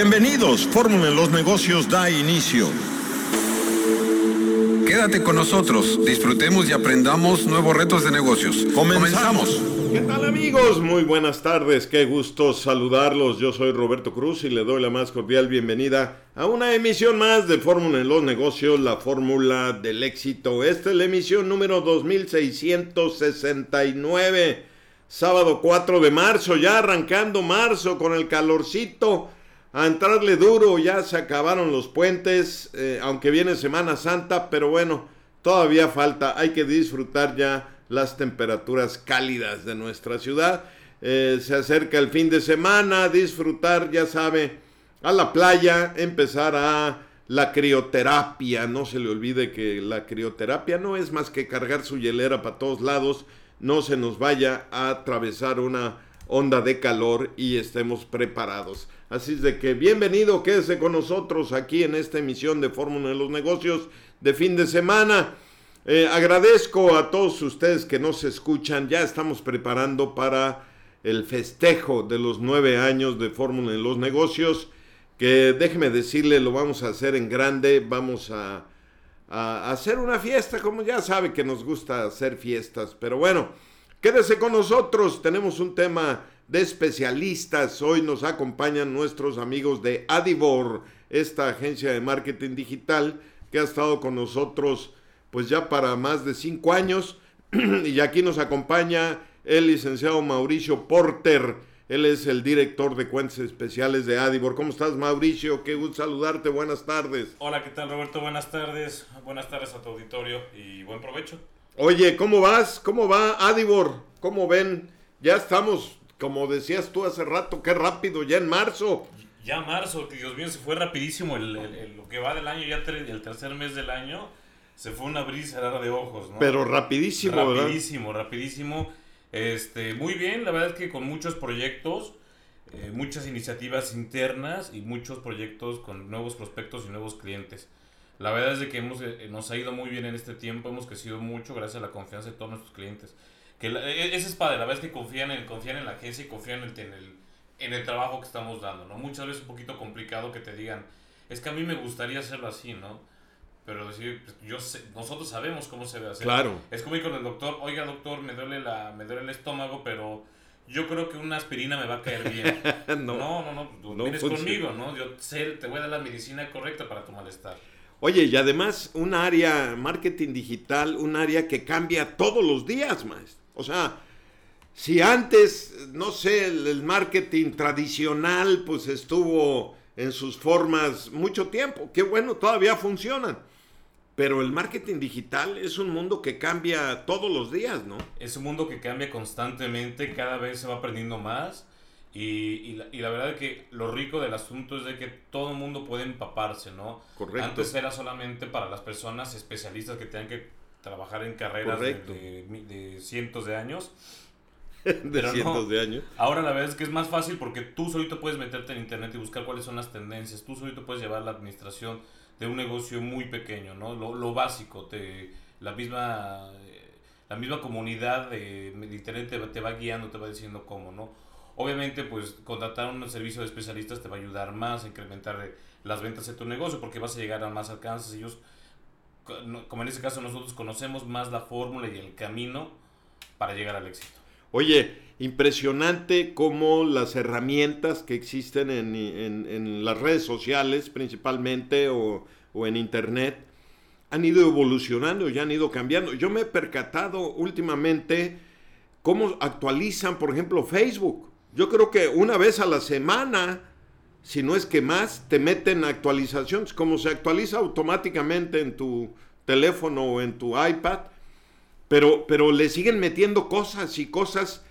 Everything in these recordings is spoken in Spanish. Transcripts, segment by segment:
Bienvenidos, Fórmula en los Negocios da inicio. Quédate con nosotros, disfrutemos y aprendamos nuevos retos de negocios. Comenzamos. ¿Qué tal amigos? Muy buenas tardes, qué gusto saludarlos. Yo soy Roberto Cruz y le doy la más cordial bienvenida a una emisión más de Fórmula en los Negocios, la fórmula del éxito. Esta es la emisión número 2669, sábado 4 de marzo, ya arrancando marzo con el calorcito a entrarle duro, ya se acabaron los puentes, eh, aunque viene Semana Santa, pero bueno, todavía falta, hay que disfrutar ya las temperaturas cálidas de nuestra ciudad. Eh, se acerca el fin de semana, disfrutar, ya sabe, a la playa, empezar a la crioterapia. No se le olvide que la crioterapia no es más que cargar su hielera para todos lados, no se nos vaya a atravesar una onda de calor y estemos preparados. Así es de que bienvenido, quédese con nosotros aquí en esta emisión de Fórmula de los Negocios de fin de semana. Eh, agradezco a todos ustedes que nos escuchan. Ya estamos preparando para el festejo de los nueve años de Fórmula en los Negocios. Que déjeme decirle, lo vamos a hacer en grande. Vamos a, a hacer una fiesta, como ya sabe que nos gusta hacer fiestas. Pero bueno, quédese con nosotros. Tenemos un tema de especialistas. Hoy nos acompañan nuestros amigos de Adivor, esta agencia de marketing digital que ha estado con nosotros pues ya para más de cinco años. y aquí nos acompaña el licenciado Mauricio Porter. Él es el director de cuentas especiales de Adibor. ¿Cómo estás, Mauricio? Qué gusto saludarte. Buenas tardes. Hola, ¿qué tal, Roberto? Buenas tardes. Buenas tardes a tu auditorio y buen provecho. Oye, ¿cómo vas? ¿Cómo va Adibor? ¿Cómo ven? Ya estamos, como decías tú hace rato, qué rápido, ya en marzo. Ya marzo, Dios mío, se fue rapidísimo el, lo que va del año, ya el tercer mes del año se fue una brisa de ojos, ¿no? Pero rapidísimo, rapidísimo, rapidísimo. Este, muy bien, la verdad es que con muchos proyectos, eh, muchas iniciativas internas y muchos proyectos con nuevos prospectos y nuevos clientes. La verdad es de que hemos, eh, nos ha ido muy bien en este tiempo, hemos crecido mucho gracias a la confianza de todos nuestros clientes. Que e, ese es padre, la verdad es que confían en, confían en la agencia y confían en el, en el trabajo que estamos dando, ¿no? Muchas veces es un poquito complicado que te digan, es que a mí me gustaría hacerlo así, ¿no? Pero decir, pues, yo sé, nosotros sabemos cómo se debe hacer. Claro. Es como ir con el doctor, oiga doctor, me duele, la, me duele el estómago, pero yo creo que una aspirina me va a caer bien. no, no, no, no, no vienes conmigo, ¿no? Yo sé, te voy a dar la medicina correcta para tu malestar. Oye, y además un área, marketing digital, un área que cambia todos los días, maestro. O sea, si antes, no sé, el marketing tradicional pues estuvo en sus formas mucho tiempo, qué bueno, todavía funcionan. Pero el marketing digital es un mundo que cambia todos los días, ¿no? Es un mundo que cambia constantemente, cada vez se va aprendiendo más. Y, la, verdad es que lo rico del asunto es de que todo el mundo puede empaparse, ¿no? Correcto. Antes era solamente para las personas especialistas que tenían que trabajar en carreras de, cientos de años. de cientos de años. Ahora la verdad es que es más fácil porque tú solito puedes meterte en internet y buscar cuáles son las tendencias. Tú solito puedes llevar la administración de un negocio muy pequeño, ¿no? Lo, lo básico, te, la misma la misma comunidad de, internet te, va guiando, te va diciendo cómo, ¿no? Obviamente, pues contratar un servicio de especialistas te va a ayudar más a incrementar las ventas de tu negocio porque vas a llegar a más alcances. Ellos, como en este caso nosotros conocemos más la fórmula y el camino para llegar al éxito. Oye, impresionante cómo las herramientas que existen en, las redes sociales principalmente o, o, en internet han ido evolucionando y han ido cambiando. Yo me he percatado últimamente cómo actualizan, por ejemplo, Facebook. Yo creo que una vez a la semana, si no es que más, te meten actualizaciones, como se actualiza automáticamente en tu teléfono o en tu iPad pero, pero le siguen metiendo cosas y cosas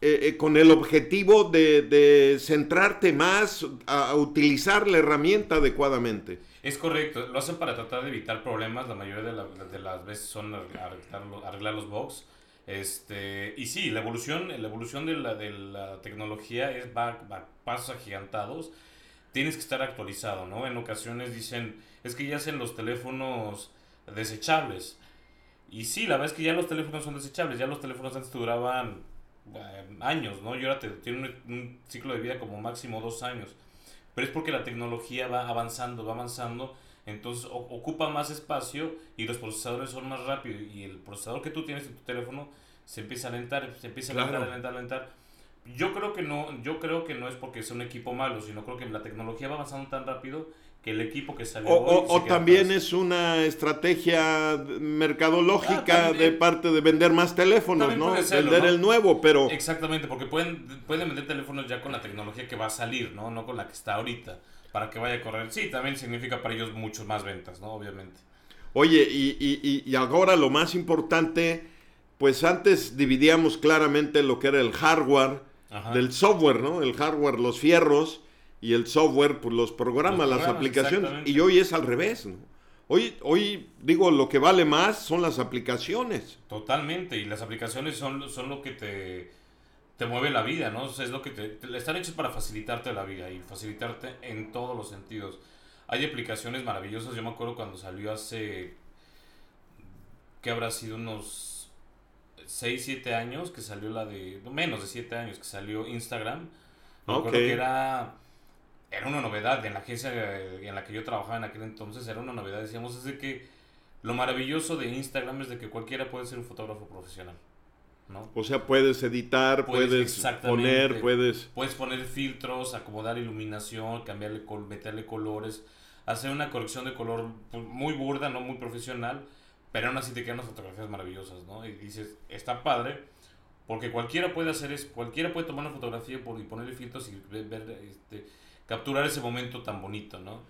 eh, eh, con el objetivo de, centrarte más a, utilizar la herramienta adecuadamente. Es correcto, lo hacen para tratar de evitar problemas, la mayoría de, las veces son arreglar, los bugs. Este, y sí, la evolución, la evolución de la, de la tecnología es, va, va pasos agigantados. Tienes que estar actualizado, ¿no? En ocasiones dicen, es que ya hacen los teléfonos desechables. Y sí, la verdad es que ya los teléfonos son desechables, ya los teléfonos antes duraban eh, años, ¿no? Y ahora te, tienen un, ciclo de vida como máximo dos años. pero es porque la tecnología va avanzando, va avanzando, entonces ocupa más espacio y los procesadores son más rápidos y el procesador que tú tienes en tu teléfono se empieza a alentar, se empieza a alentar, a alentar, a alentar. Yo creo que no, yo creo que no es porque sea un equipo malo, sino creo que la tecnología va avanzando tan rápido que el equipo que salió o, también es una estrategia mercadológica ah, de parte de vender más teléfonos, ¿no? vender el nuevo, pero exactamente porque pueden pueden vender teléfonos ya con la tecnología que va a salir, no, no con la que está ahorita para que vaya a correr. Sí, también significa para ellos muchos más ventas, ¿no? Obviamente. Oye, y, y, y ahora lo más importante, pues antes dividíamos claramente lo que era el hardware del software, ¿no? El hardware, los fierros y el software, pues los programas, las aplicaciones. Y hoy es al revés, ¿no? Hoy, hoy, digo, lo que vale más son las aplicaciones. Totalmente, y las aplicaciones son, son lo que te, te mueve la vida, ¿no? es lo que te, están hechos para facilitarte la vida y facilitarte en todos los sentidos. Hay aplicaciones maravillosas, yo me acuerdo cuando salió hace, ¿qué habrá sido? Unos 6, 7 años, que salió la de, menos de 7 años, que salió Instagram. Me acuerdo que era era una novedad en la agencia en la que yo trabajaba en aquel entonces, era una novedad. Decíamos, es de que lo maravilloso de Instagram es de que cualquiera puede ser un fotógrafo profesional. ¿No? O sea, puedes editar, puedes, poner, puedes... Puedes poner filtros, acomodar iluminación, cambiarle, meterle colores, hacer una corrección de color pues, muy burda, no muy profesional, pero aún así te quedan unas fotografías maravillosas, ¿no? Y dices, está padre, porque cualquiera puede hacer eso, cualquiera puede tomar una fotografía y ponerle filtros y ver, este, capturar ese momento tan bonito, ¿no?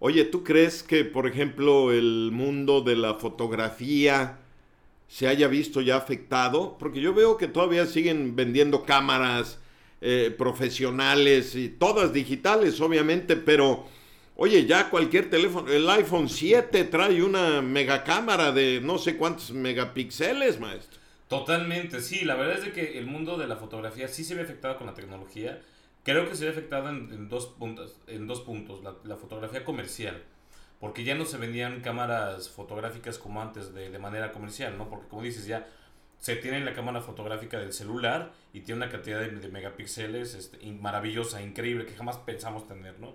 Oye, ¿tú crees que, por ejemplo, el mundo de la fotografía se haya visto ya afectado? Porque yo veo que todavía siguen vendiendo cámaras eh, profesionales y todas digitales, obviamente, pero oye, ya cualquier teléfono, el iPhone 7 trae una megacámara de no sé cuántos megapíxeles, maestro. Totalmente, sí, la verdad es de que el mundo de la fotografía sí se ve afectado con la tecnología Creo que se ve afectada en, dos, puntos, en dos puntos, la, fotografía comercial, porque ya no se vendían cámaras fotográficas como antes de, de, manera comercial, ¿no? Porque como dices, ya se tiene la cámara fotográfica del celular y tiene una cantidad de, megapíxeles este, maravillosa, increíble, que jamás pensamos tener, ¿no?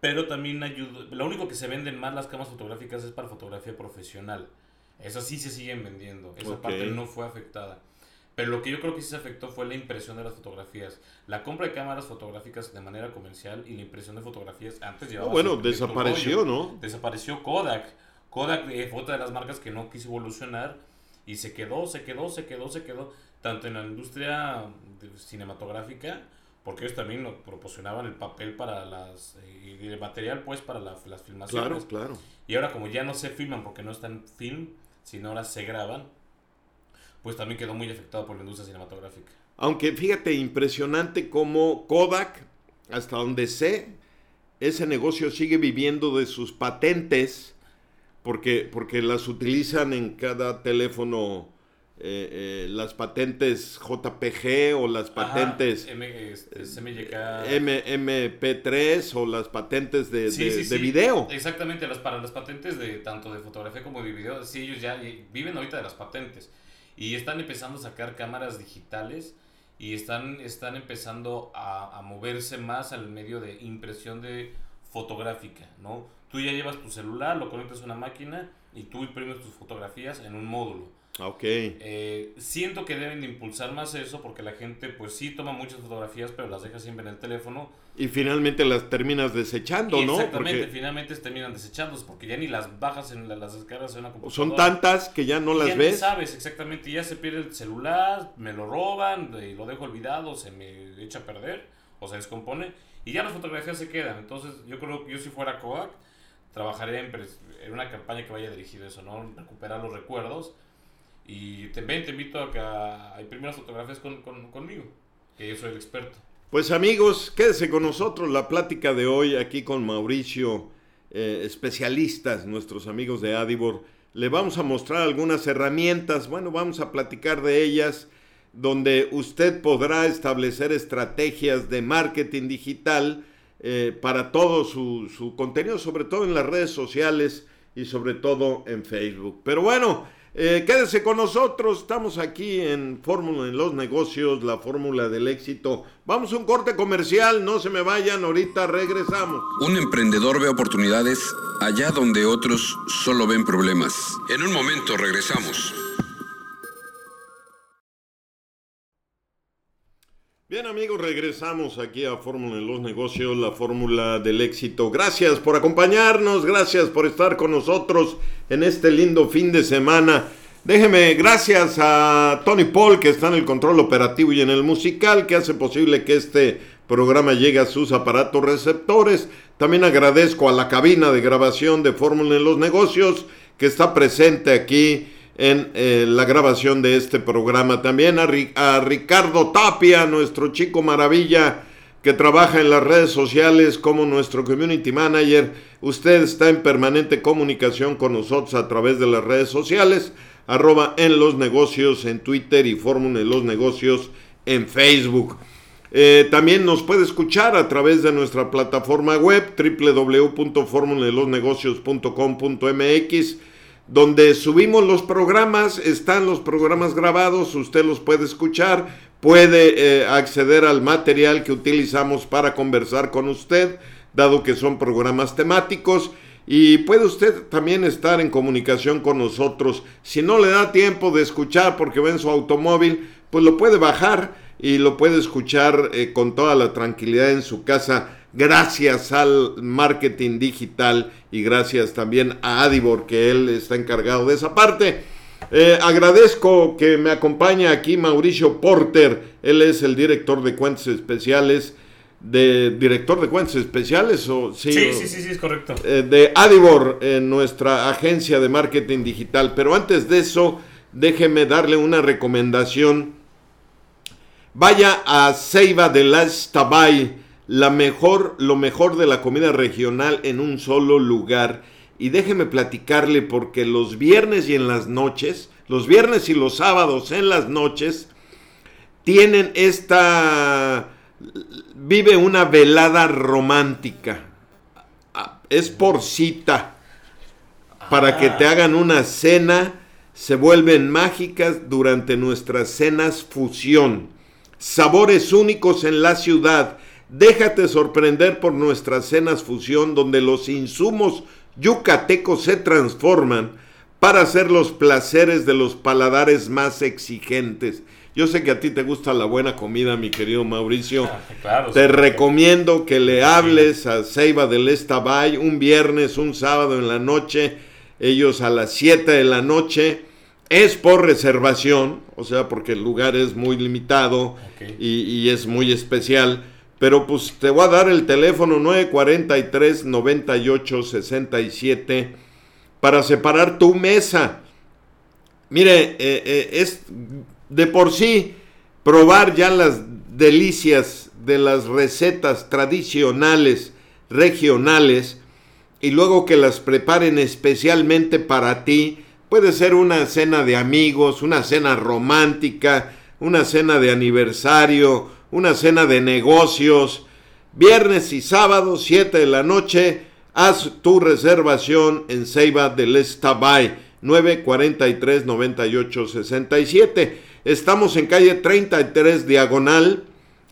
Pero también ayuda, lo único que se venden más las cámaras fotográficas es para fotografía profesional. Esas sí se siguen vendiendo, esa parte no fue afectada. Pero lo que yo creo que sí se afectó fue la impresión de las fotografías. La compra de cámaras fotográficas de manera comercial y la impresión de fotografías antes llevaba... bueno, desapareció, ¿no? Desapareció Kodak. Kodak fue otra de las marcas que no quiso evolucionar y se quedó, se quedó, se quedó, se quedó, tanto en la industria cinematográfica, porque ellos también proporcionaban el papel para las... Eh, y el material pues para las filmaciones. Claro, claro. Y ahora como ya no se filman porque no están film, sino ahora se graban, pues también quedó muy afectado por la industria cinematográfica. Aunque fíjate, impresionante cómo Kodak, hasta donde sé, ese negocio sigue viviendo de sus patentes, porque, porque las utilizan en cada teléfono, eh, eh, las patentes JPG o las patentes MP3 o las patentes de, de, video. Exactamente, las, para las patentes de tanto de fotografía como de video, sí, ellos ya viven ahorita de las patentes. Y están empezando a sacar cámaras digitales y están, están empezando a, a moverse más al medio de impresión de fotográfica, ¿no? Tú ya llevas tu celular, lo conectas a una máquina y tú imprimes tus fotografías en un módulo. Ok. Eh, siento que deben de impulsar más eso porque la gente pues sí toma muchas fotografías pero las deja siempre en el teléfono. Y finalmente las terminas desechando, ¿no? Exactamente, finalmente terminan desechándose porque ya ni las bajas en las descargas en una computadora. Son tantas que ya no las ya ves. sabes exactamente, ya se pierde el celular, me lo roban, y lo dejo olvidado, se me echa a perder o se descompone y ya las fotografías se quedan. Entonces yo creo que yo si fuera Kodak trabajaría en, en una campaña que vaya dirigida a eso, ¿no? Recuperar los recuerdos y te, te invito a que a, imprimir las fotografías con, conmigo, que yo soy el experto. Pues amigos, quédese con nosotros la plática de hoy aquí con Mauricio, eh, especialistas, nuestros amigos de Adibor. Le vamos a mostrar algunas herramientas, bueno, vamos a platicar de ellas, donde usted podrá establecer estrategias de marketing digital eh, para todo su, su contenido, sobre todo en las redes sociales y sobre todo en Facebook. Pero bueno, Eh, quédese con nosotros, estamos aquí en Fórmula en los Negocios, la fórmula del éxito. Vamos a un corte comercial, no se me vayan, ahorita regresamos. Un emprendedor ve oportunidades allá donde otros solo ven problemas. En un momento regresamos. Bien amigos, regresamos aquí a Fórmula en los Negocios, la fórmula del éxito. Gracias por acompañarnos, gracias por estar con nosotros en este lindo fin de semana. Déjeme, gracias a Tony Paul que está en el control operativo y en el musical que hace posible que este programa llegue a sus aparatos receptores. También agradezco a la cabina de grabación de Fórmula en los Negocios que está presente aquí en eh, la grabación de este programa. También a, Ricardo Tapia, nuestro chico maravilla que trabaja en las redes sociales como nuestro community manager. Usted está en permanente comunicación con nosotros a través de las redes sociales, arroba en los negocios en Twitter y Fórmula en los negocios en Facebook. Eh, también nos puede escuchar a través de nuestra plataforma web www.formulalosnegocios.com.mx donde subimos los programas, están los programas grabados, usted los puede escuchar, puede eh, acceder al material que utilizamos para conversar con usted, dado que son programas temáticos. Y puede usted también estar en comunicación con nosotros. Si no le da tiempo de escuchar porque va en su automóvil, pues lo puede bajar y lo puede escuchar eh, con toda la tranquilidad en su casa gracias al marketing digital y gracias también a Adibor, que él está encargado de esa parte. Eh, agradezco que me acompañe aquí Mauricio Porter, él es el director de cuentas especiales, de director de cuentas especiales o sí, sí, sí, sí, es correcto. Eh, de Adibor, nuestra agencia de marketing digital. Pero antes de eso, déjeme darle una recomendación. Vaya a Ceiba de las Tabay la mejor, lo mejor de la comida regional en un solo lugar. Y déjeme platicarle porque los viernes y en las noches, los viernes y los sábados en las noches, tienen esta... vive una velada romántica. Es por cita. Para que te hagan una cena, se vuelven mágicas durante nuestras cenas fusión. Sabores únicos en la ciudad Déjate sorprender por nuestras cenas fusión donde los insumos yucatecos se transforman para hacer los placeres de los paladares más exigentes. Yo sé que a ti te gusta la buena comida, mi querido Mauricio. te recomiendo que le hables a Ceiba del Estabay un viernes, un sábado en la noche, ellos a las 7 de la noche. Es por reservación, o sea, porque el lugar es muy limitado y, y es muy especial pero pues te voy a dar el teléfono 943 98 67 para separar tu mesa. Mire, eh, eh, es de por sí probar ya las delicias de las recetas tradicionales, regionales, y luego que las preparen especialmente para ti. Puede ser una cena de amigos, una cena romántica, una cena de aniversario, una cena de negocios, viernes y sábado, 7 de la noche, haz tu reservación en Ceiba del Estabay, 943 98 67. Estamos en calle 33 diagonal,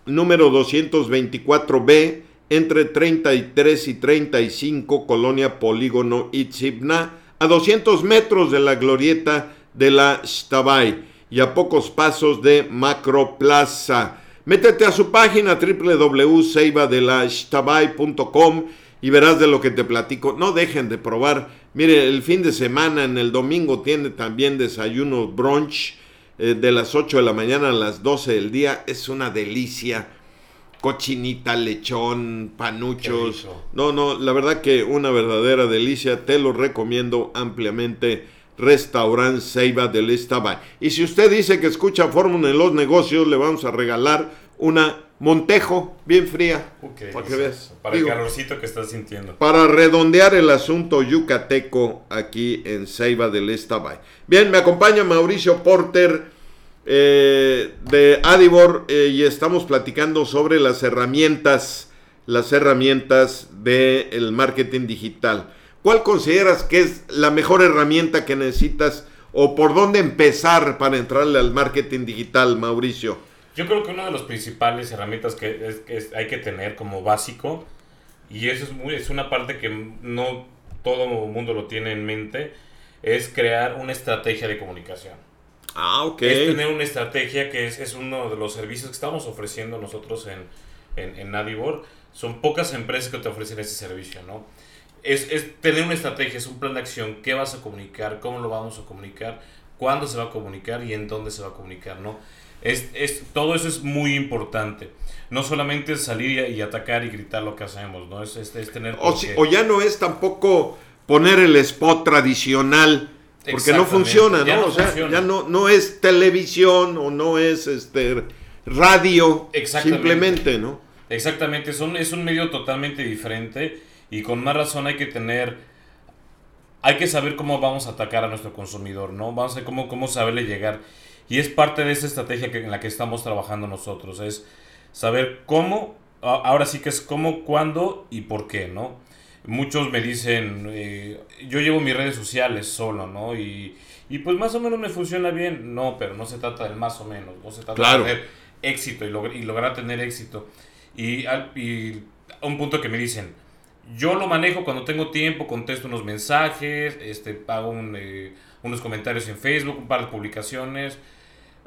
número 224B, entre 33 y 35, Colonia Polígono Itzibna, a 200 metros de la glorieta de la Stabay y a pocos pasos de Macro Plaza. Métete a su página www.seibadelashtabay.com y verás de lo que te platico. No dejen de probar. Mire, el fin de semana, en el domingo, tiene también desayuno brunch eh, de las 8 de la mañana a las 12 del día. Es una delicia. Cochinita, lechón, panuchos. No, no, la verdad que una verdadera delicia. Te lo recomiendo ampliamente Restaurant Ceiba del Estabay. Y si usted dice que escucha Fórmula en los negocios, le vamos a regalar una Montejo bien fría. para que veas. Para el calorcito que estás sintiendo. Para redondear el asunto yucateco aquí en Ceiba del Estabay. Bien, me acompaña Mauricio Porter eh, de Adibor eh, y estamos platicando sobre las herramientas, las herramientas del marketing digital. ¿Cuál consideras que es la mejor herramienta que necesitas o por dónde empezar para entrarle al marketing digital, Mauricio? Yo creo que una de las principales herramientas que, es, que hay que tener como básico, y eso es, muy, es una parte que no todo mundo lo tiene en mente, es crear una estrategia de comunicación. Ah, ok. Es tener una estrategia que es, es uno de los servicios que estamos ofreciendo nosotros en, en, en Nadivor. Son pocas empresas que te ofrecen ese servicio, ¿no? Es, es, tener una estrategia, es un plan de acción, qué vas a comunicar, cómo lo vamos a comunicar, cuándo se va a comunicar y en dónde se va a comunicar, ¿no? Es, es, todo eso es muy importante. No solamente es salir y, y atacar y gritar lo que hacemos, ¿no? Es, es, es tener... O, si, o, ya no es tampoco poner el spot tradicional, porque no funciona, ¿no? No o sea, funciona. ya no, no es televisión o no es este radio, simplemente, ¿no? Exactamente, son, es un medio totalmente diferente y con más razón hay que tener, hay que saber cómo vamos a atacar a nuestro consumidor, ¿no? Vamos a cómo, cómo saberle llegar. Y es parte de esa estrategia que, en la que estamos trabajando nosotros, es saber cómo, ahora sí que es cómo, cuándo y por qué, ¿no? Muchos me dicen, eh, yo llevo mis redes sociales solo, ¿no? Y, y, pues más o menos me funciona bien. No, pero no se trata del más o menos, no se trata claro. de tener éxito y, log y lograr tener éxito. Y, al, y un punto que me dicen, yo lo manejo cuando tengo tiempo, contesto unos mensajes, este, hago un, eh, unos comentarios en Facebook, un par de publicaciones.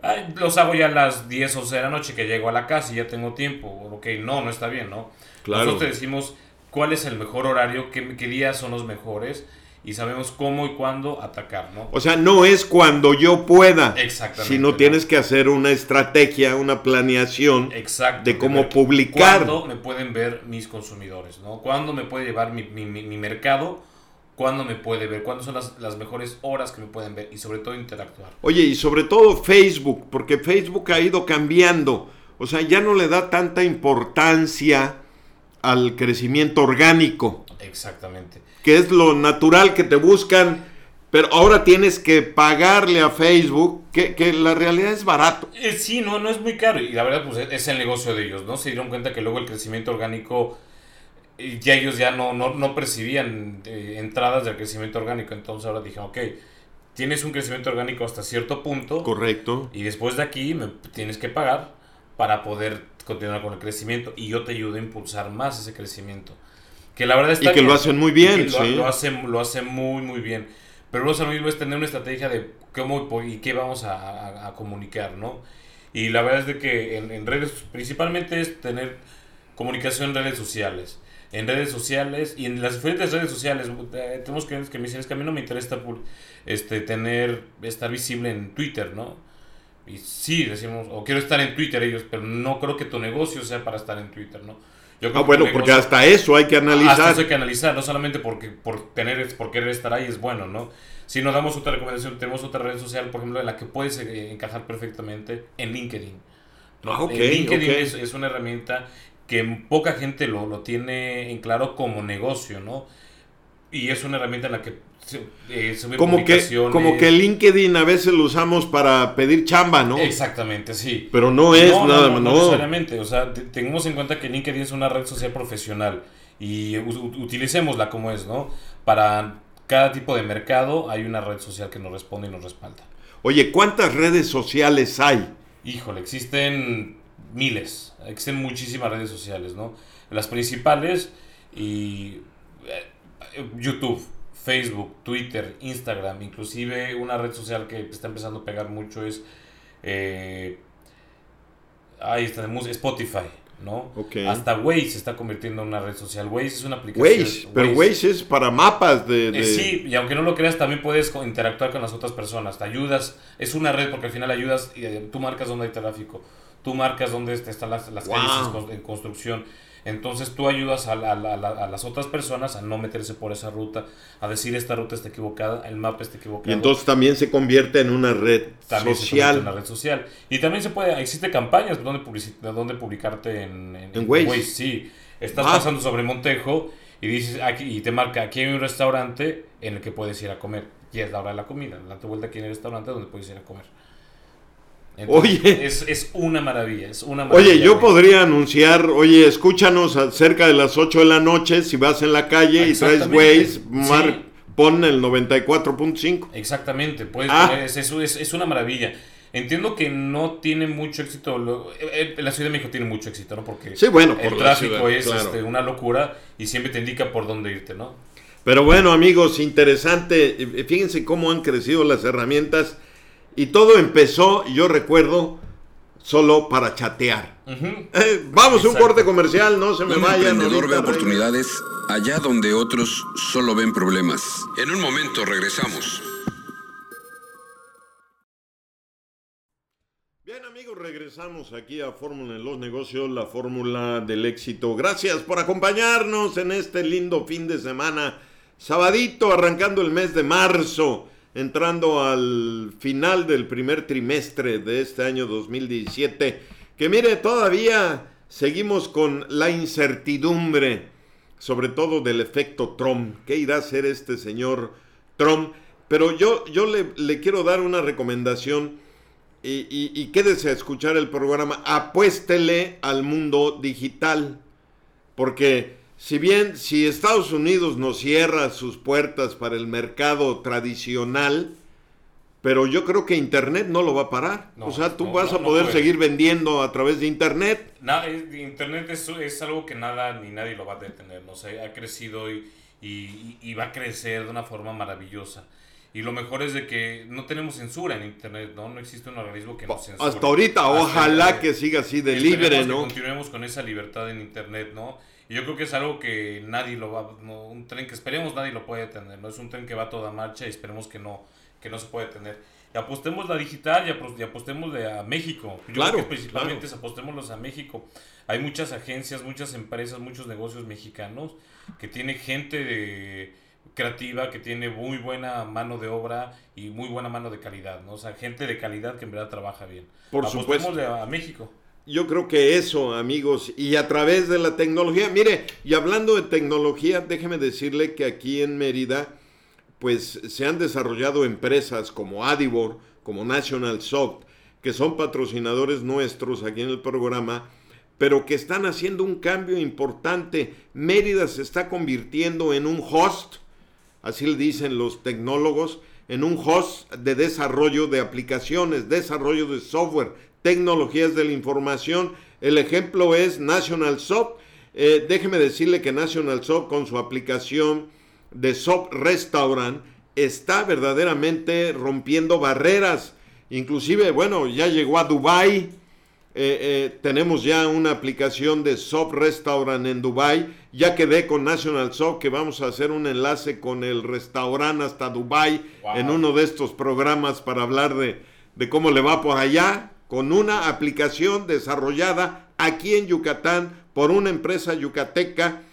Ay, los hago ya a las 10 o 11 de la noche que llego a la casa y ya tengo tiempo. Ok, no, no está bien, ¿no? Claro. Nosotros te decimos cuál es el mejor horario, qué, qué días son los mejores y sabemos cómo y cuándo atacar, ¿no? O sea, no es cuando yo pueda, Exactamente, sino ¿no? tienes que hacer una estrategia, una planeación de cómo publicar. ¿Cuándo me pueden ver mis consumidores? ¿no? ¿Cuándo me puede llevar mi, mi, mi, mi mercado? ¿Cuándo me puede ver? ¿Cuándo son las, las, mejores horas que me pueden ver? Y sobre todo interactuar. Oye, y sobre todo Facebook, porque Facebook ha ido cambiando. O sea, ya no le da tanta importancia al crecimiento orgánico. Exactamente. Que es lo natural que te buscan, pero ahora tienes que pagarle a Facebook, que, que la realidad es barato. Eh, sí, no, no es muy caro. Y la verdad, pues es el negocio de ellos, ¿no? Se dieron cuenta que luego el crecimiento orgánico, eh, ya ellos ya no, no, no percibían eh, entradas del crecimiento orgánico. Entonces ahora dijeron, ok, tienes un crecimiento orgánico hasta cierto punto. Correcto. Y después de aquí me tienes que pagar para poder continuar con el crecimiento y yo te ayudo a impulsar más ese crecimiento. Que la verdad está y que bien, lo hacen muy bien, lo, sí. lo, hacen, lo hacen muy, muy bien. Pero lo mismo es tener una estrategia de cómo y qué vamos a, a, a comunicar, ¿no? Y la verdad es de que en, en, redes, principalmente es tener comunicación en redes sociales. En redes sociales y en las diferentes redes sociales, eh, tenemos que, que me dicen, es que a mí no me interesa este, tener, estar visible en Twitter, ¿no? Y sí, decimos, o quiero estar en Twitter ellos, pero no creo que tu negocio sea para estar en Twitter, ¿no? Yo ah, bueno, porque hasta eso hay que analizar. Hasta eso hay que analizar, no solamente porque por tener, por querer estar ahí es bueno, ¿no? Si nos damos otra recomendación, tenemos otra red social, por ejemplo, en la que puedes eh, encajar perfectamente en LinkedIn. ¿no? Ah, okay, en LinkedIn okay. es, es, una herramienta que poca gente lo, lo tiene en claro como negocio, ¿no? Y es una herramienta en la que eh, como que como que LinkedIn a veces lo usamos para pedir chamba, ¿no? Exactamente, sí. Pero no es no, nada no, no, no, necesariamente, o sea, tengamos en cuenta que LinkedIn es una red social profesional y utilicémosla como es, ¿no? Para cada tipo de mercado hay una red social que nos responde y nos respalda. Oye, ¿cuántas redes sociales hay? Híjole, existen miles, existen muchísimas redes sociales, ¿no? Las principales y eh, YouTube, Facebook, Twitter, Instagram, inclusive una red social que está empezando a pegar mucho es eh, ahí está Spotify, ¿no? Okay. Hasta Waze se está convirtiendo en una red social. Waze es una aplicación. Waze, pero Waze, Waze es para mapas de, de... Eh, sí, y aunque no lo creas, también puedes interactuar con las otras personas. Te ayudas, es una red porque al final ayudas, y tú marcas dónde hay tráfico, tú marcas dónde están las, las wow. calles en construcción. Entonces tú ayudas a, la, a, la, a, las otras personas a no meterse por esa ruta, a decir esta ruta está equivocada, el mapa está equivocado. Y entonces también se convierte en una red también social. en una red social. Y también se puede, existe campañas donde, donde publicarte en, en, en Waze. Waze. Sí, estás ah. pasando sobre Montejo y dices aquí y te marca aquí hay un restaurante en el que puedes ir a comer. Y es la hora de la comida, date vuelta aquí en el restaurante donde puedes ir a comer. Entonces, oye, es, es, una maravilla, es una maravilla. Oye, yo podría anunciar, oye, escúchanos cerca de las 8 de la noche si vas en la calle y traes Waze, mar, pon el 94.5. Exactamente, pues Ah. es, es, es- es una maravilla. Entiendo que no tiene mucho éxito, lo- eh, eh, la Ciudad de México tiene mucho éxito, ¿no? Porque Sí, bueno, por el tráfico ciudad, es claro. este, una locura y siempre te indica por dónde irte, ¿no? Pero bueno, amigos, interesante. Eh, Fíjense cómo han crecido las herramientas. Y todo empezó, yo recuerdo, solo para chatear. Eh, vamos, un Exacto. corte comercial, no se me Un vayan. emprendedor ve oportunidades allá donde otros solo ven problemas. En un momento regresamos. Bien amigos, regresamos aquí a Fórmula en los negocios, la fórmula del éxito. Gracias por acompañarnos en este lindo fin de semana, sabadito, arrancando el mes de marzo, entrando al final del primer trimestre de este año 2017. Que mire, todavía seguimos con la incertidumbre, sobre todo del efecto Trump. ¿Qué irá a hacer este señor Trump? Pero yo, yo le, quiero dar una recomendación y, y- y quédese a escuchar el programa, apuéstele al mundo digital, porque si bien si Estados Unidos nos cierra sus puertas para el mercado tradicional, pero yo creo que Internet no lo va a parar. No, o sea, tú no, vas no, a poder seguir vendiendo a través de Internet. Internet es, es algo que nada ni nadie lo va a detener, ¿no? Sea, ha crecido y, y- y va a crecer de una forma maravillosa. Y lo mejor es de que no tenemos censura en Internet, ¿no? No existe un organismo que nos censure. Hasta ahorita, Hasta ojalá que siga así de libre, que ¿no? continuemos con esa libertad en internet, ¿no? Y yo creo que es algo que nadie lo va, no, un tren que esperemos nadie lo puede detener, ¿no? Es un tren que va a toda marcha y esperemos que no, que no se puede detener. Y apostemos la digital y, apos- y apostémosle a México. Yo Claro, creo que principalmente claro. apostémoslos a México. Hay muchas agencias, muchas empresas, muchos negocios mexicanos que tiene gente de- creativa, que tiene muy buena mano de obra y muy buena mano de calidad, ¿no? O sea, gente de calidad que en verdad trabaja bien. Por supuesto. Apostémosle a, a México. Yo creo que eso, amigos, y a través de la tecnología, mire, y hablando de tecnología, déjeme decirle que aquí en Mérida, pues se han desarrollado empresas como Adivor, como National Soft, que son patrocinadores nuestros aquí en el programa, pero que están haciendo un cambio importante. Mérida se está convirtiendo en un host, así le dicen los tecnólogos, en un host de desarrollo de aplicaciones, desarrollo de software, tecnologías de la información. El ejemplo es National Soft. Eh, déjeme decirle que National Soft con su aplicación de Soft Restaurant está verdaderamente rompiendo barreras. Inclusive, bueno, ya llegó a Dubai. Eh, eh, tenemos ya una aplicación de Soft Restaurant en Dubai. Ya quedé con National Soft que vamos a hacer un enlace con el restaurante hasta Dubai Wow. en uno de estos programas para hablar de, de cómo le va por allá con una aplicación desarrollada aquí en Yucatán por una empresa yucateca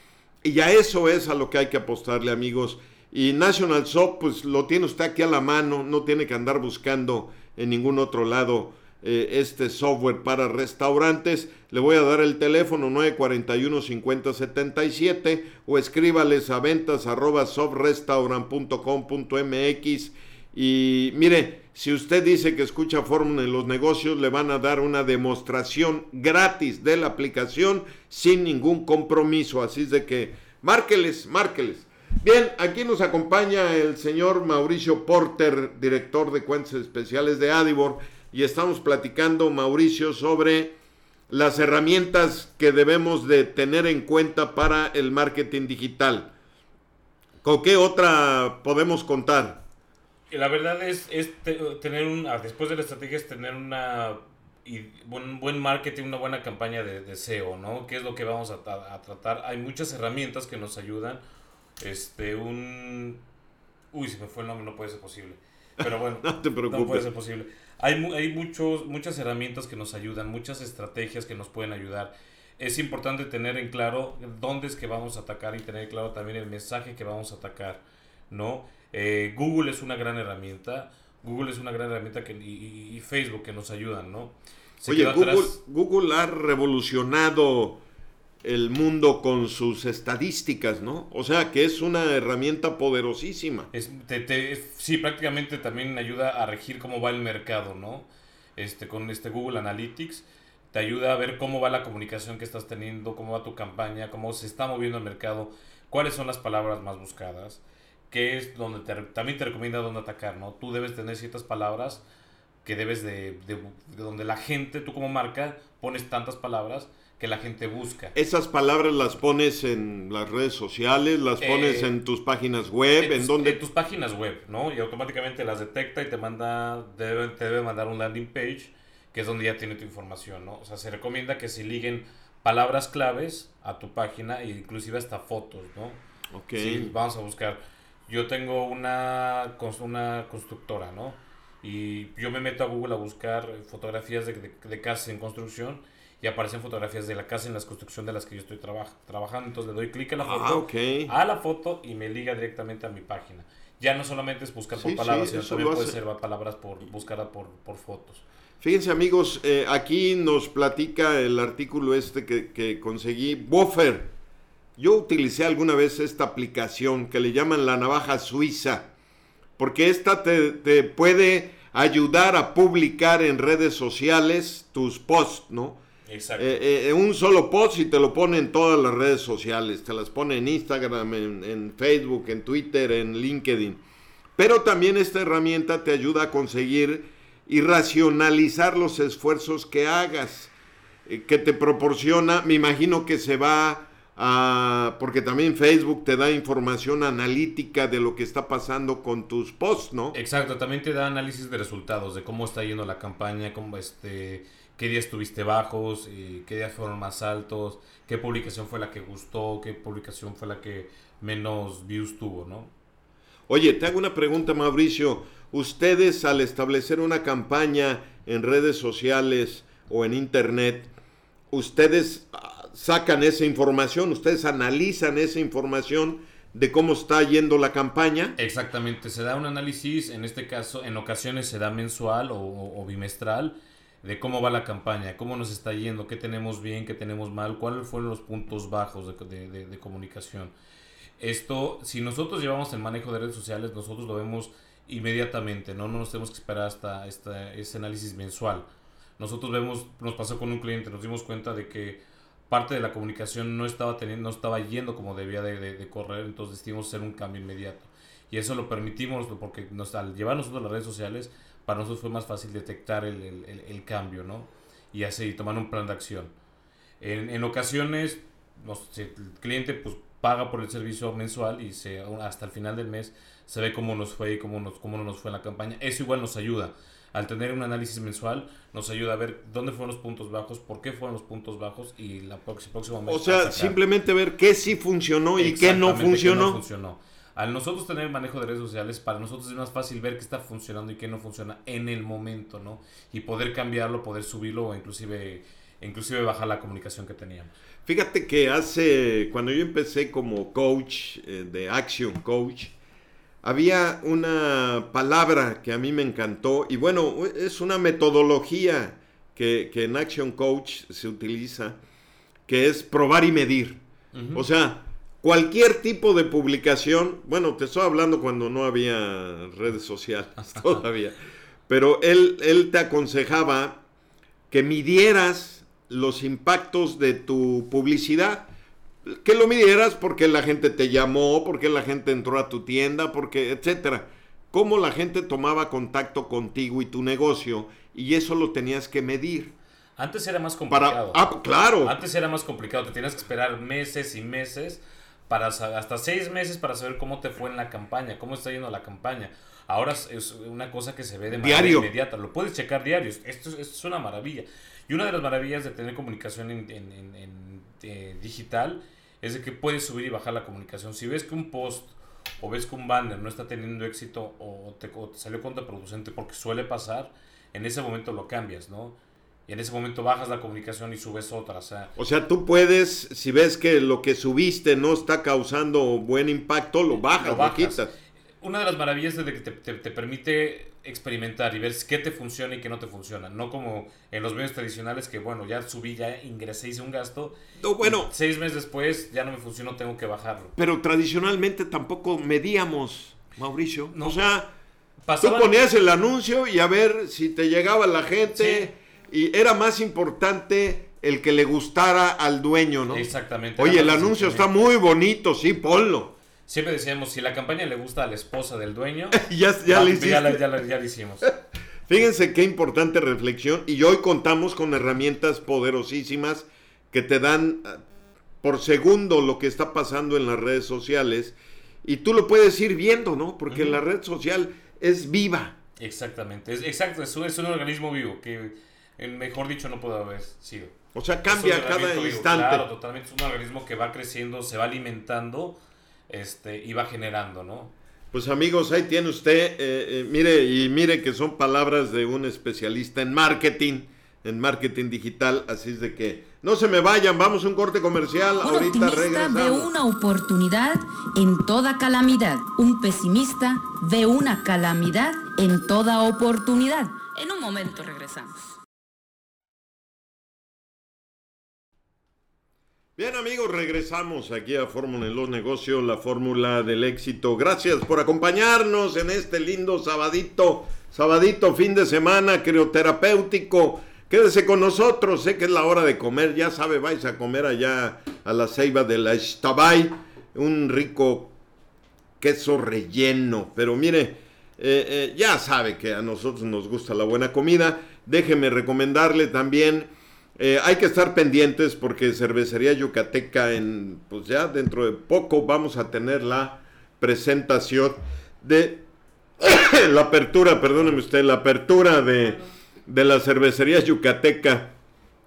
y a eso es a lo que hay que apostarle amigos. Y National Soft pues lo tiene usted aquí a la mano, no tiene que andar buscando en ningún otro lado eh, este software para restaurantes. Le voy a dar el teléfono 941-5077 o escríbales a ventas arroba softrestaurant.com.mx y mire, si usted dice que escucha Fórmula en los negocios, le van a dar una demostración gratis de la aplicación sin ningún compromiso. Así es de que márqueles, márqueles. Bien, aquí nos acompaña el señor Mauricio Porter, director de cuentas especiales de Adivor, y estamos platicando, Mauricio, sobre las herramientas que debemos de tener en cuenta para el marketing digital. ¿Con qué otra podemos contar? La verdad es, es te- tener un, ah, después de la estrategia es tener una y buen, buen marketing, una buena campaña de, de SEO, ¿no? ¿Qué es lo que vamos a, a tratar? Hay muchas herramientas que nos ayudan. Este, un... Uy, se me fue el nombre, no puede ser posible. Pero bueno, No te no puede preocupes. ser posible. Hay, mu- hay muchos, muchas herramientas que nos ayudan, muchas estrategias que nos pueden ayudar. Es importante tener en claro dónde es que vamos a atacar y tener claro también el mensaje que vamos a atacar, ¿no? Eh, Google es una gran herramienta, Google es una gran herramienta que, y, y- Facebook que nos ayudan, ¿no? Se Oye, Google, ha revolucionado el mundo con sus estadísticas, ¿no? O sea que es una herramienta poderosísima. Es, te- te- es- sí, prácticamente también ayuda a regir cómo va el mercado, ¿no? Este, con este Google Analytics te ayuda a ver cómo va la comunicación que estás teniendo, cómo va tu campaña, cómo se está moviendo el mercado, cuáles son las palabras más buscadas, que es donde te, también te recomienda dónde atacar, ¿no? Tú debes tener ciertas palabras que debes de, de, de donde la gente, tú como marca, pones tantas palabras que la gente busca. Esas palabras las pones en las redes sociales, las pones Eh, en tus páginas web, en, tus, donde... en tus páginas web, ¿no? Y automáticamente las detecta y te manda, debe, te debe mandar un landing page, que es donde ya tiene tu información, ¿no? O sea, se recomienda que se liguen palabras claves a tu página e inclusive hasta fotos, ¿no? Ok. Sí, vamos a buscar. Yo tengo una, una constructora, ¿no? Y yo me meto a Google a buscar fotografías de, de, de casas en construcción y aparecen fotografías de la casa en la construcción de las que yo estoy traba- trabajando. Entonces le doy clic en la foto, Ah, ok. a la foto y me liga directamente a mi página. Ya no solamente es buscar por Sí, palabras, sí, sino también puede ser palabras por buscar por, por fotos. Fíjense amigos, eh, aquí nos platica el artículo este que, que conseguí. Buffer. Yo utilicé alguna vez esta aplicación que le llaman la navaja suiza. Porque esta te, te puede ayudar a publicar en redes sociales tus posts, ¿no? Exacto. Eh, eh, un solo post y te lo pone en todas las redes sociales. Te las pone en Instagram, en, en Facebook, en Twitter, en LinkedIn. Pero también esta herramienta te ayuda a conseguir y racionalizar los esfuerzos que hagas. eh, que te proporciona, me imagino que se va a... Porque también Facebook te da información analítica de lo que está pasando con tus posts, ¿no? Exacto, también te da análisis de resultados, de cómo está yendo la campaña, cómo este, qué días tuviste bajos, eh, qué días fueron más altos, qué publicación fue la que gustó, qué publicación fue la que menos views tuvo, ¿no? Oye, te hago una pregunta, Mauricio. Ustedes al establecer una campaña en redes sociales o en internet, ustedes ah, sacan esa información, ustedes analizan esa información de cómo está yendo la campaña. Exactamente, se da un análisis, en este caso, en ocasiones se da mensual o, bimestral, de cómo va la campaña, cómo nos está yendo, qué tenemos bien, qué tenemos mal, cuáles fueron los puntos bajos de, de- comunicación. Esto, si nosotros llevamos el manejo de redes sociales, nosotros lo vemos inmediatamente, no, no nos tenemos que esperar hasta esta- ese análisis mensual. Nosotros vemos, nos pasó con un cliente, nos dimos cuenta de que parte de la comunicación no estaba teniendo, no estaba yendo como debía de, correr, entonces decidimos hacer un cambio inmediato. Y eso lo permitimos porque nos, al llevar nosotros las redes sociales, para nosotros fue más fácil detectar el, el- cambio, ¿no? Y así tomar un plan de acción. En, en ocasiones, si el cliente pues paga por el servicio mensual y se, hasta el final del mes se ve cómo nos fue y cómo, nos, cómo no nos fue en la campaña. Eso igual nos ayuda. Al tener un análisis mensual, nos ayuda a ver dónde fueron los puntos bajos, por qué fueron los puntos bajos y la próxima, O sea, simplemente ver qué sí funcionó y qué no qué funcionó. Al nosotros tener manejo de redes sociales, para nosotros es más fácil ver qué está funcionando y qué no funciona en el momento, ¿no? Y poder cambiarlo, poder subirlo o inclusive, inclusive bajar la comunicación que teníamos. Fíjate que hace, cuando yo empecé como coach eh, de Action Coach, había una palabra que a mí me encantó y bueno, es una metodología que, que en Action Coach se utiliza, que es probar y medir. O sea, cualquier tipo de publicación, bueno, te estoy hablando cuando no había redes sociales todavía, pero él, él te aconsejaba que midieras los impactos de tu publicidad. Que lo midieras porque la gente te llamó, porque la gente entró a tu tienda, porque, etcétera. Cómo la gente tomaba contacto contigo y tu negocio, y eso lo tenías que medir. Antes era más Para, complicado. ah, claro. Antes era más complicado, te tenías que esperar meses y meses, para hasta seis meses para saber cómo te fue en la campaña, cómo está yendo la campaña. Ahora es- una cosa que se ve de manera Diario. inmediata, lo puedes checar diarios, esto, es- esto es una maravilla. Y una de las maravillas de tener comunicación en, en- en- en, eh, digital es de que puedes subir y bajar la comunicación. Si ves que un post o ves que un banner no está teniendo éxito o te, o te salió contraproducente porque suele pasar, en ese momento lo cambias, ¿no? Y en ese momento bajas la comunicación y subes otra. O sea, O sea, tú puedes, si ves que lo que subiste no está causando buen impacto, lo bajas, lo quitas. Una de las maravillas es de que te, te- te permite experimentar y ver qué te funciona y qué no te funciona. No como en los medios tradicionales que, bueno, ya subí, ya ingresé, hice un gasto. No, bueno, seis meses después ya no me funcionó, tengo que bajarlo. pero tradicionalmente tampoco medíamos, Mauricio. No. O sea, tú ponías el anuncio y a ver si te llegaba la gente. Y era más importante el que le gustara al dueño, ¿no? Exactamente. Oye, el anuncio está muy bonito, sí, ponlo. Siempre decíamos, si la campaña le gusta a la esposa del dueño, ya, ya, le ya, la- ya la- ya la hicimos. Fíjense qué importante reflexión y hoy contamos con herramientas poderosísimas que te dan ah, por segundo lo que está pasando en las redes sociales y tú lo puedes ir viendo, ¿no? Porque la red social es viva. Exactamente, es, exacto, es un, es un organismo vivo que, eh, mejor dicho, no puede haber sido. O sea, cambia cada vivo, instante. Claro, totalmente, es un organismo que va creciendo, se va alimentando este, y va generando, ¿no? Pues amigos, ahí tiene usted, eh, eh, mire y mire que son palabras de un especialista en marketing, en marketing digital, así es de que no se me vayan, vamos a un corte comercial, Un ahorita optimista ve una oportunidad en toda calamidad. Un pesimista ve una calamidad en toda oportunidad. En un momento regresamos. Bien amigos, regresamos aquí a Fórmula en los negocios, la fórmula del éxito. Gracias por acompañarnos en este lindo sabadito, sabadito fin de semana crioterapéutico. Quédese con nosotros, sé que es la hora de comer, ya sabe, vais a comer allá a la ceiba de la Estabay, un rico queso relleno. Pero mire, eh, eh, ya sabe que a nosotros nos gusta la buena comida. Déjeme recomendarle también, eh, hay que estar pendientes porque Cervecería Yucateca, en, pues ya dentro de poco vamos a tener la presentación de la apertura, perdóneme usted, la apertura de, de la Cervecería Yucateca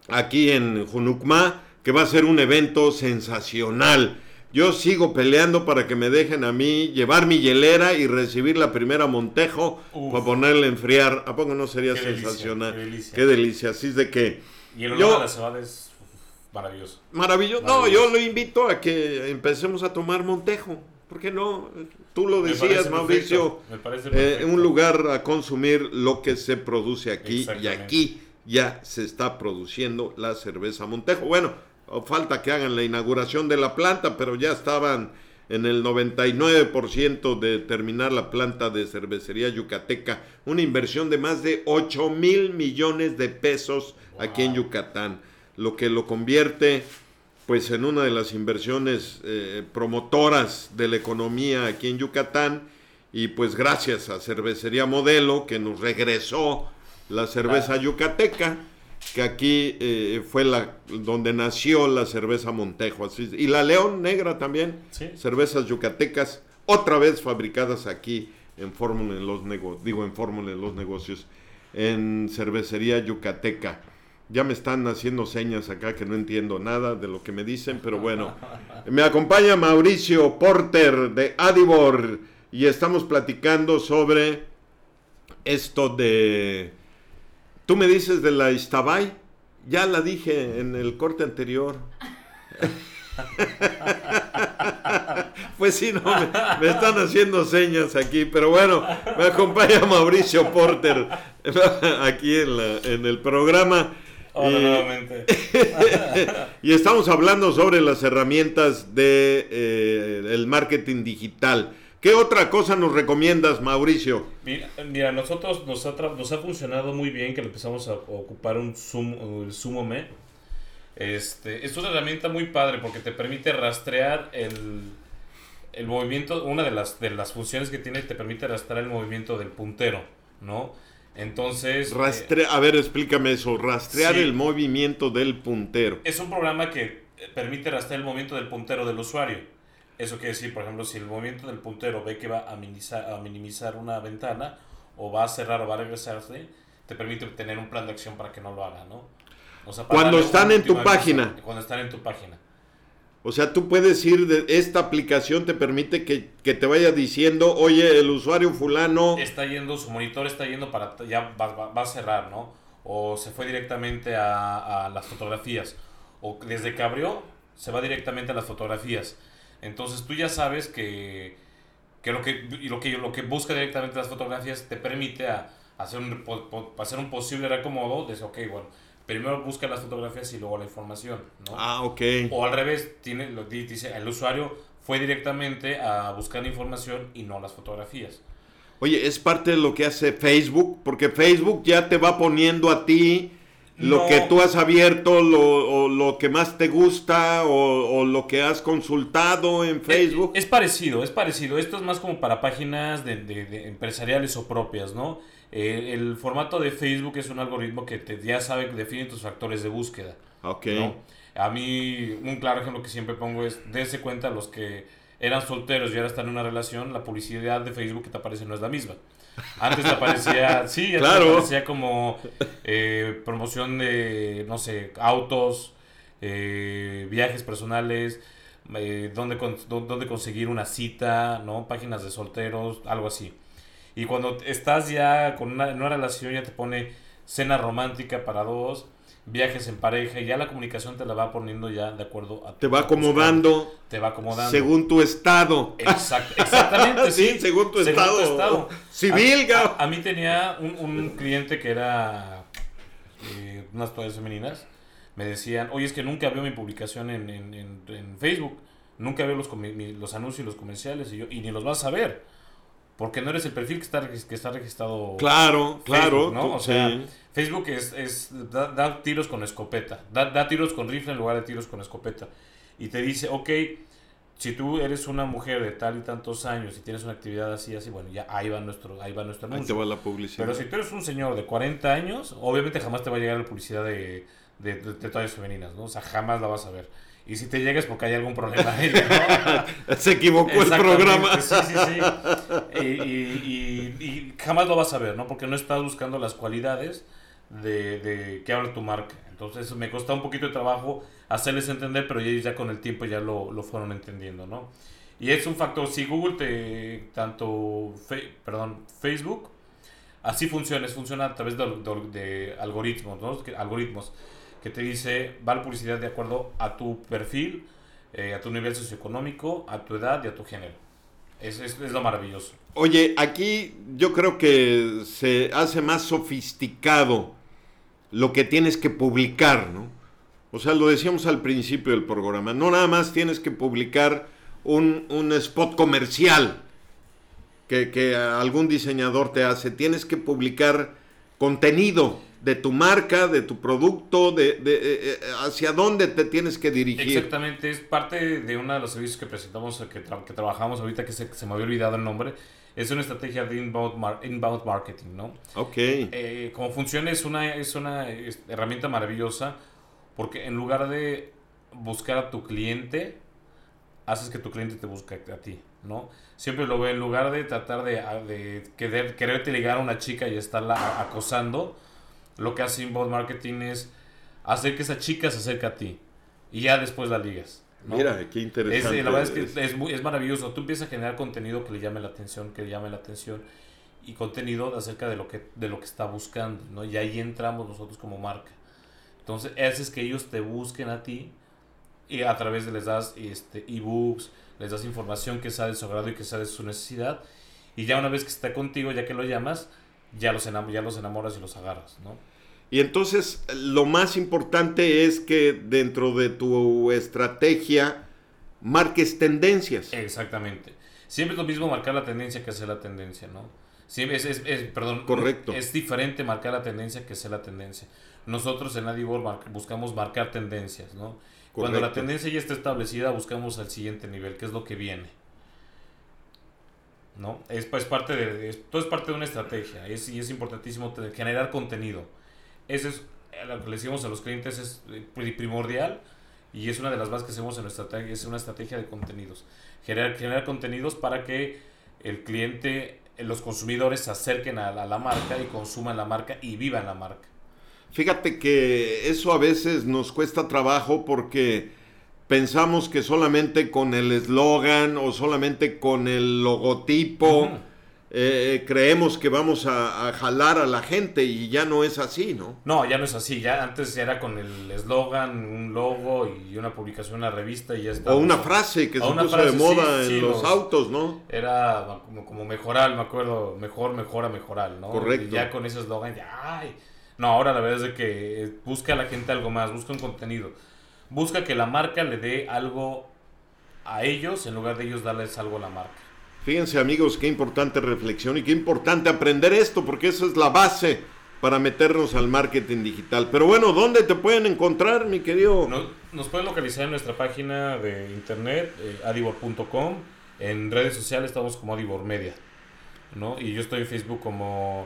aquí en Junucma, que va a ser un evento sensacional. Yo sigo peleando para que me dejen a mí llevar mi hielera y recibir la primera Montejo Uf. para ponerla a enfriar. ¿A poco no sería Qué delicia, sensacional? qué delicia. Qué delicia. Así es de que... Y el olor Yo- a la cebada es maravilloso. Maravilloso. No, yo lo invito a que empecemos a tomar Montejo. ¿Por qué no? Tú lo decías, Mauricio. perfecto, me parece eh, un lugar a consumir lo que se produce aquí. Y aquí ya se está produciendo la cerveza Montejo. Bueno, falta que hagan la inauguración de la planta, pero ya estaban en el 99% de terminar la planta de cervecería yucateca. Una inversión de más de 8 mil millones de pesos aquí en Yucatán, lo que lo convierte pues en una de las inversiones eh, promotoras de la economía aquí en Yucatán. Y pues gracias a Cervecería Modelo que nos regresó la cerveza yucateca que aquí eh, fue la donde nació la cerveza Montejo así, y la León Negra también Sí. cervezas yucatecas otra vez fabricadas aquí en Fórmula en los negocios digo en Fórmula en los negocios en cervecería yucateca ya me están haciendo señas acá que no entiendo nada de lo que me dicen, pero bueno. Me acompaña Mauricio Porter de Adibor y estamos platicando sobre esto de... Tú me dices de la Istabay, ya la dije en el corte anterior. Pues sí, no, me, me están haciendo señas aquí, pero bueno, me acompaña Mauricio Porter aquí en, la- en el programa. Hola Y- nuevamente. y estamos hablando sobre las herramientas de eh, el marketing digital. ¿Qué otra cosa nos recomiendas, Mauricio? Mira, mira, nosotros nos ha, tra- nos ha funcionado muy bien que empezamos a ocupar un Zoom, el Zoom-me. Este, es una herramienta muy padre porque te permite rastrear el, el movimiento, una de las, de las funciones que tiene te permite rastrear el movimiento del puntero, ¿no? Entonces... eh, a ver, explícame eso. Rastrear Sí. el movimiento del puntero. Es un programa que eh, permite rastrear el movimiento del puntero del usuario. Eso quiere decir, por ejemplo, si el movimiento del puntero ve que va a minimizar, a minimizar una ventana, o va a cerrar o va a regresarse, te permite tener un plan de acción para que no lo haga, ¿no? O sea, para Cuando están en tu página. Cuando están en tu página. O sea, tú puedes ir de esta aplicación, te permite que, que te vaya diciendo, oye, el usuario fulano. Está yendo, su monitor está yendo para, ya va, va- va a cerrar, ¿no? O se fue directamente a, a las fotografías. O desde que abrió, se va directamente a las fotografías. Entonces tú ya sabes que, que, lo, que, y lo, que lo que busca directamente las fotografías te permite a, hacer, un, po- hacer un posible reacomodo. De, ok, bueno, primero busca las fotografías y luego la información, ¿no? Ah, ok. O al revés, tiene, lo, di- dice, el usuario fue directamente a buscar la información y no las fotografías. Oye, es parte de lo que hace Facebook, porque Facebook ya te va poniendo a ti lo No. que tú has abierto, lo, o lo que más te gusta, o, o lo que has consultado en Facebook. Es, es parecido, es parecido. Esto es más como para páginas de, de- de empresariales o propias, ¿no? Eh, el formato de Facebook es un algoritmo que te, ya sabe, define tus factores de búsqueda. ok. ¿no? A mí, un claro ejemplo que siempre pongo es, dése cuenta los que eran solteros y ahora están en una relación, la publicidad de Facebook que te aparece no es la misma. Antes te aparecía, sí, antes Claro. aparecía como eh, promoción de, no sé, autos, eh, viajes personales, eh, dónde conseguir una cita, ¿no? Páginas de solteros, algo así. Y cuando estás ya con una, en una relación ya te pone cena romántica para dos, viajes en pareja y ya la comunicación te la va poniendo ya de acuerdo a Te va acomodando. te va acomodando. Según tu estado. Exact- exactamente sí, Sí, según tu estado. civil, a, a- a mí tenía un, un cliente que era eh, unas toallas femeninas. Me decían oye es que nunca veo mi publicación en, en- en- en Facebook. Nunca veo los, los anuncios y los comerciales y yo y ni los vas a ver porque no eres el perfil que está, que está registrado Claro, claro. ¿no? O sea, sí. Facebook es, es da, da tiros con escopeta, da, da tiros con rifle en lugar de tiros con escopeta. Y te dice, ok, si tú eres una mujer de tal y tantos años y tienes una actividad así, así, bueno, ya ahí va nuestro, ahí va nuestro Ahí te va la publicidad. Pero si tú eres un señor de 40 años, obviamente jamás te va a llegar la publicidad de, de, de- de toallas femeninas, ¿no? O sea, jamás la vas a ver. Y si te llegas porque hay algún problema ahí, ¿no? Se equivocó el programa. Sí, sí, sí. Y, y- y- y jamás lo vas a ver, ¿no? Porque no estás buscando las cualidades de, de que habla tu marca. Entonces me costó un poquito de trabajo hacerles entender, pero ellos ya con el tiempo ya lo, lo fueron entendiendo, ¿no? Y es un factor, si Google te, tanto, fe- perdón, Facebook, así funciona, es- funciona a través de, de- de algoritmos, ¿no? Algoritmos que te dice, va la publicidad de acuerdo a tu perfil, eh, a tu nivel socioeconómico, a tu edad y a tu género. Es, es, es lo maravilloso. Oye, aquí yo creo que se hace más sofisticado lo que tienes que publicar, ¿no? O sea, lo decíamos al principio del programa, no nada más tienes que publicar un, un spot comercial que, que algún diseñador te hace, tienes que publicar contenido de tu marca, de tu producto, de, de, eh, eh, hacia dónde te tienes que dirigir. Exactamente, es parte de uno de los servicios que presentamos, que, tra- que trabajamos ahorita, que se, se me había olvidado el nombre. Es una estrategia de inbound, mar- inbound marketing, ¿no? Ok. eh, como funciona es una, es una herramienta maravillosa porque en lugar de buscar a tu cliente, haces que tu cliente te busque a ti, ¿no? Siempre lo veo, en lugar de tratar de, de querer, quererte ligar a una chica y estarla acosando, lo que hace inbound marketing es hacer que esa chica se acerque a ti y ya después la ligas. ¿no? Mira, qué Es, interesante. la verdad es es. que es, muy, es maravilloso. Tú empiezas a generar contenido que le llame la atención, que le llame la atención y contenido acerca de lo que, de lo que está buscando, ¿no? Y ahí entramos nosotros como marca. Entonces, haces que ellos te busquen a ti y a través de les das este, ebooks, les das información que sea de su agrado y que sea de su necesidad. Y ya una vez que está contigo, ya que lo llamas, ya los, enam- ya los enamoras y los agarras, ¿no? Y entonces lo más importante es que dentro de tu estrategia marques tendencias. Exactamente. Siempre es lo mismo marcar la tendencia que hacer la tendencia, ¿no? Siempre es, es- es- perdón, Correcto. Es diferente marcar la tendencia que hacer la tendencia. Nosotros en Adibor mar- buscamos marcar tendencias, ¿no? Cuando la tendencia ya está establecida, buscamos al siguiente nivel, que es lo que viene. ¿No? Es, pues, parte de, es- todo es parte de una estrategia es, y es importantísimo generar contenido. Eso es eh, lo que le decimos a los clientes, es eh, pri- primordial y es una de las bases que hacemos en nuestra estrategia, es una estrategia de contenidos. Generar, generar contenidos para que el cliente, eh, los consumidores se acerquen a la, a la marca y consuman la marca y vivan la marca. Fíjate que eso a veces nos cuesta trabajo porque pensamos que solamente con el eslogan o solamente con el logotipo Ujú. eh, creemos que vamos a, a jalar a la gente y ya no es así, ¿no? No, ya no es así. Ya antes era con el eslogan, un logo y una publicación una revista y ya está. O una frase que se puso frase, de moda sí, en sí, los los- autos, ¿no? Era como, como mejorar, me acuerdo, mejor, mejora, mejorar, ¿no? Correcto. Y ya con ese eslogan, ya, ay. No, ahora la verdad es de que eh, busca a la gente algo más, busca un contenido. Busca que la marca le dé algo a ellos en lugar de ellos darles algo a la marca. Fíjense amigos, qué importante reflexión y qué importante aprender esto, porque eso es la base para meternos al marketing digital. Pero bueno, ¿dónde te pueden encontrar, mi querido? Nos, nos pueden localizar en nuestra página de internet, eh, adibor.com. En redes sociales estamos como Adibor Media. ¿no? Y yo estoy en Facebook como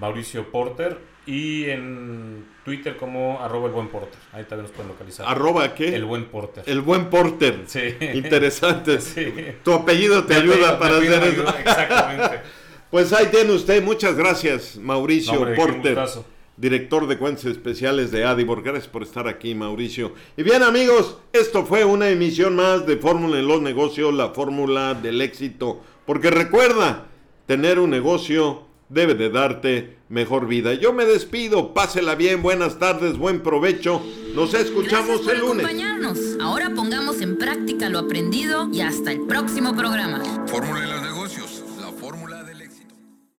Mauricio Porter y en Twitter como arroba el buen porter. Ahí también nos pueden localizar. ¿Arroba qué? El buen porter. El buen porter. Sí. Interesante. Sí. Tu apellido te Mi ayuda apellido- para hacer eso. Exactamente. Pues ahí tiene usted. Muchas gracias, Mauricio No, hombre, qué Porter. Director de cuentas especiales de Adibor. Gracias por estar aquí, Mauricio. Y bien, amigos, esto fue una emisión más de Fórmula en los Negocios, la fórmula del éxito. Porque recuerda, tener un negocio debe de darte mejor vida. Yo me despido, pásela bien, buenas tardes, buen provecho. Nos escuchamos Gracias por el lunes. acompañarnos. Ahora pongamos en práctica lo aprendido y hasta el próximo programa. Fórmula de los negocios.